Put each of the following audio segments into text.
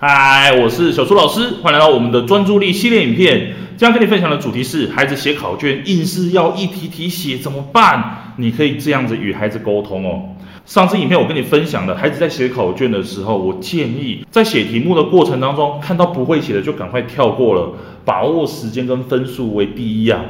嗨，我是小苏老师，欢迎来到我们的专注力系列影片。今天跟你分享的主题是：孩子写考卷硬是要一题题写怎么办？你可以这样子与孩子沟通哦。上次影片我跟你分享了，孩子在写考卷的时候，我建议在写题目的过程当中，看到不会写的就赶快跳过了，把握时间跟分数为第一啊。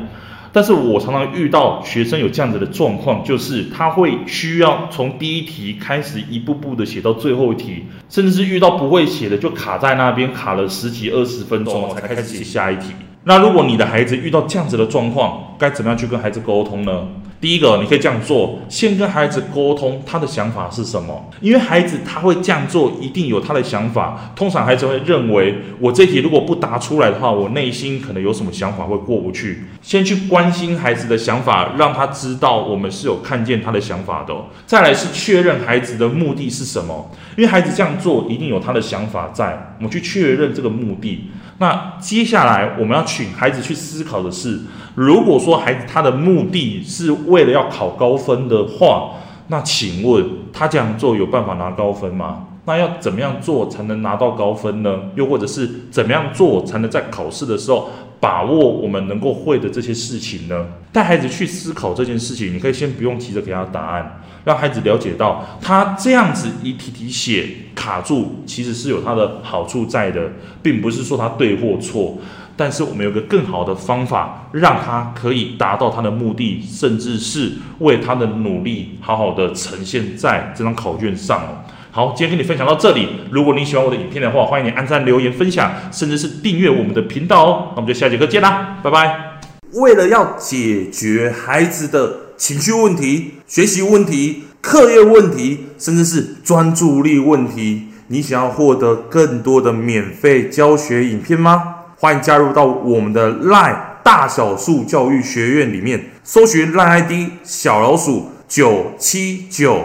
但是我常常遇到学生有这样子的状况，就是他会需要从第一题开始一步步的写到最后一题，甚至是遇到不会写的就卡在那边卡了十几二十分钟才开始写下一题。那如果你的孩子遇到这样子的状况，该怎么样去跟孩子沟通呢？第一个，你可以这样做，先跟孩子沟通他的想法是什么，因为孩子他会这样做，一定有他的想法。通常孩子会认为，我这题如果不答出来的话，我内心可能有什么想法会过不去。先去关心孩子的想法，让他知道我们是有看见他的想法的。再来是确认孩子的目的是什么，因为孩子这样做一定有他的想法在，我们去确认这个目的。那接下来我们要请孩子去思考的是，如果说孩子他的目的是为了要考高分的话，那请问他这样做有办法拿高分吗？那要怎么样做才能拿到高分呢？又或者是怎么样做才能在考试的时候把握我们能够会的这些事情呢？带孩子去思考这件事情，你可以先不用急着给他答案。让孩子了解到，他这样子一题题写卡住，其实是有他的好处在的，并不是说他对或错。但是我们有个更好的方法，让他可以达到他的目的，甚至是为他的努力好好的呈现在这张考卷上哦。好，今天跟你分享到这里。如果你喜欢我的影片的话，欢迎你按赞、留言、分享，甚至是订阅我们的频道哦。那我们就下节课见啦，拜拜。为了要解决孩子的情绪问题、学习问题、课业问题，甚至是专注力问题，你想要获得更多的免费教学影片吗？欢迎加入到我们的 LINE 大小数教育学院里面，搜寻 LINE ID 小老鼠九七九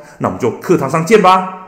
那我们就课堂上见吧。